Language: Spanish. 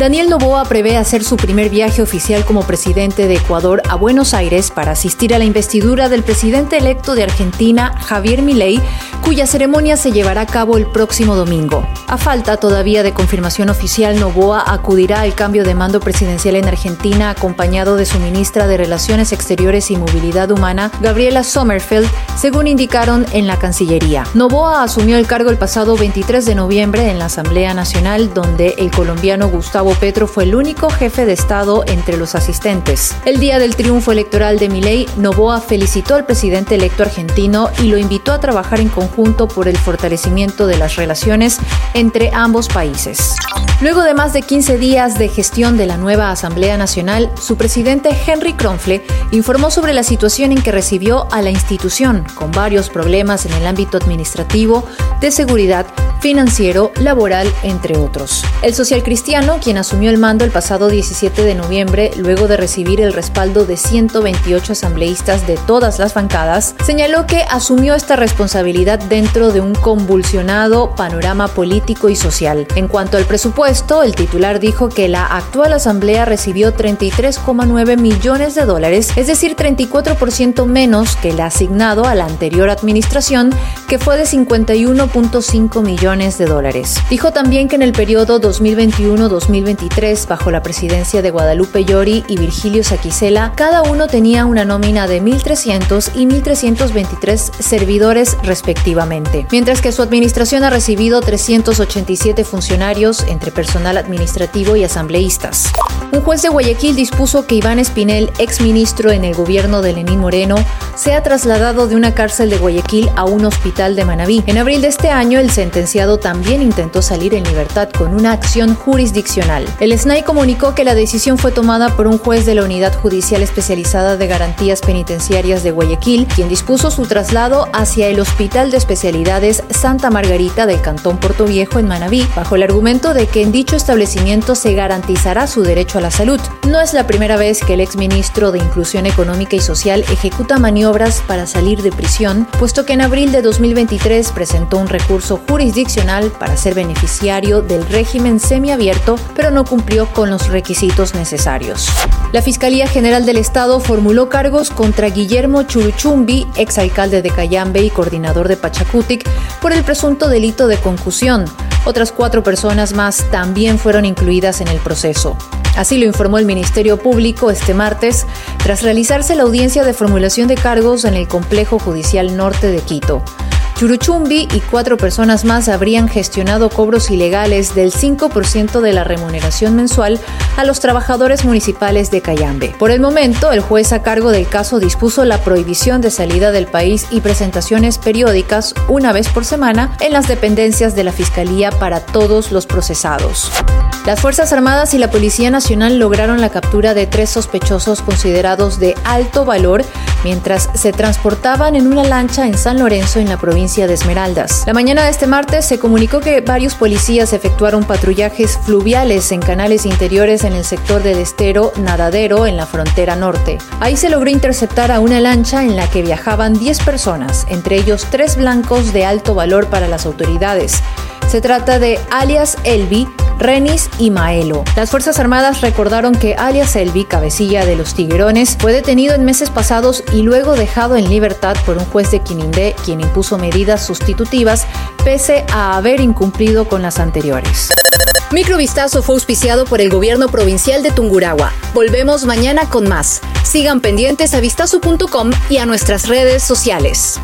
Daniel Novoa prevé hacer su primer viaje oficial como presidente de Ecuador a Buenos Aires para asistir a la investidura del presidente electo de Argentina, Javier Milei, cuya ceremonia se llevará a cabo el próximo domingo. A falta todavía de confirmación oficial, Novoa acudirá al cambio de mando presidencial en Argentina acompañado de su ministra de Relaciones Exteriores y Movilidad Humana, Gabriela Sommerfeld, según indicaron en la Cancillería. Novoa asumió el cargo el pasado 23 de noviembre en la Asamblea Nacional, donde el colombiano Gustavo Petro fue el único jefe de Estado entre los asistentes. El día del triunfo electoral de Milei, Novoa felicitó al presidente electo argentino y lo invitó a trabajar en conjunto por el fortalecimiento de las relaciones entre ambos países. Luego de más de 15 días de gestión de la nueva Asamblea Nacional, su presidente Henry Kronfle informó sobre la situación en que recibió a la institución, con varios problemas en el ámbito administrativo, de seguridad, financiero, laboral, entre otros. El social cristiano, quien asumió el mando el pasado 17 de noviembre, luego de recibir el respaldo de 128 asambleístas de todas las bancadas, señaló que asumió esta responsabilidad dentro de un convulsionado panorama político y social. En cuanto al presupuesto, el titular dijo que la actual asamblea recibió 33,9 millones de dólares, es decir, 34% menos que el asignado a la anterior administración, que fue de 51.5 millones de dólares. Dijo también que en el periodo 2021-2023, bajo la presidencia de Guadalupe Llori y Virgilio Saquicela, cada uno tenía una nómina de 1.300 y 1.323 servidores respectivamente, mientras que su administración ha recibido 387 funcionarios entre personal administrativo y asambleístas. Un juez de Guayaquil dispuso que Iván Espinel, exministro en el gobierno de Lenín Moreno, sea trasladado de una cárcel de Guayaquil a un hospital de Manabí. En abril de este año, el sentenciado también intentó salir en libertad con una acción jurisdiccional. El SNAI comunicó que la decisión fue tomada por un juez de la Unidad Judicial Especializada de Garantías Penitenciarias de Guayaquil, quien dispuso su traslado hacia el Hospital de Especialidades Santa Margarita del Cantón Puerto Viejo en Manabí, bajo el argumento de que en dicho establecimiento se garantizará su derecho a la salud. No es la primera vez que el exministro de Inclusión Económica y Social ejecuta maniobras para salir de prisión, puesto que en abril de 2023 presentó un recurso jurisdiccional para ser beneficiario del régimen semiabierto, pero no cumplió con los requisitos necesarios. La Fiscalía General del Estado formuló cargos contra Guillermo Churuchumbi, exalcalde de Cayambe y coordinador de Pachacutic, por el presunto delito de concusión. Otras cuatro personas más también fueron incluidas en el proceso. Así lo informó el Ministerio Público este martes, tras realizarse la audiencia de formulación de cargos en el Complejo Judicial Norte de Quito. Churuchumbi y cuatro personas más habrían gestionado cobros ilegales del 5% de la remuneración mensual a los trabajadores municipales de Cayambe. Por el momento, el juez a cargo del caso dispuso la prohibición de salida del país y presentaciones periódicas una vez por semana en las dependencias de la Fiscalía para todos los procesados. Las Fuerzas Armadas y la Policía Nacional lograron la captura de tres sospechosos considerados de alto valor mientras se transportaban en una lancha en San Lorenzo, en la provincia de Esmeraldas. La mañana de este martes se comunicó que varios policías efectuaron patrullajes fluviales en canales interiores en el sector del estero Nadadero, en la frontera norte. Ahí se logró interceptar a una lancha en la que viajaban 10 personas, entre ellos tres blancos de alto valor para las autoridades. Se trata de alias Elvi, Renis y Maelo. Las Fuerzas Armadas recordaron que alias Elvi, cabecilla de los Tiguerones, fue detenido en meses pasados y luego dejado en libertad por un juez de Quinindé, quien impuso medidas sustitutivas pese a haber incumplido con las anteriores. Microvistazo fue auspiciado por el gobierno provincial de Tungurahua. Volvemos mañana con más. Sigan pendientes a vistazo.com y a nuestras redes sociales.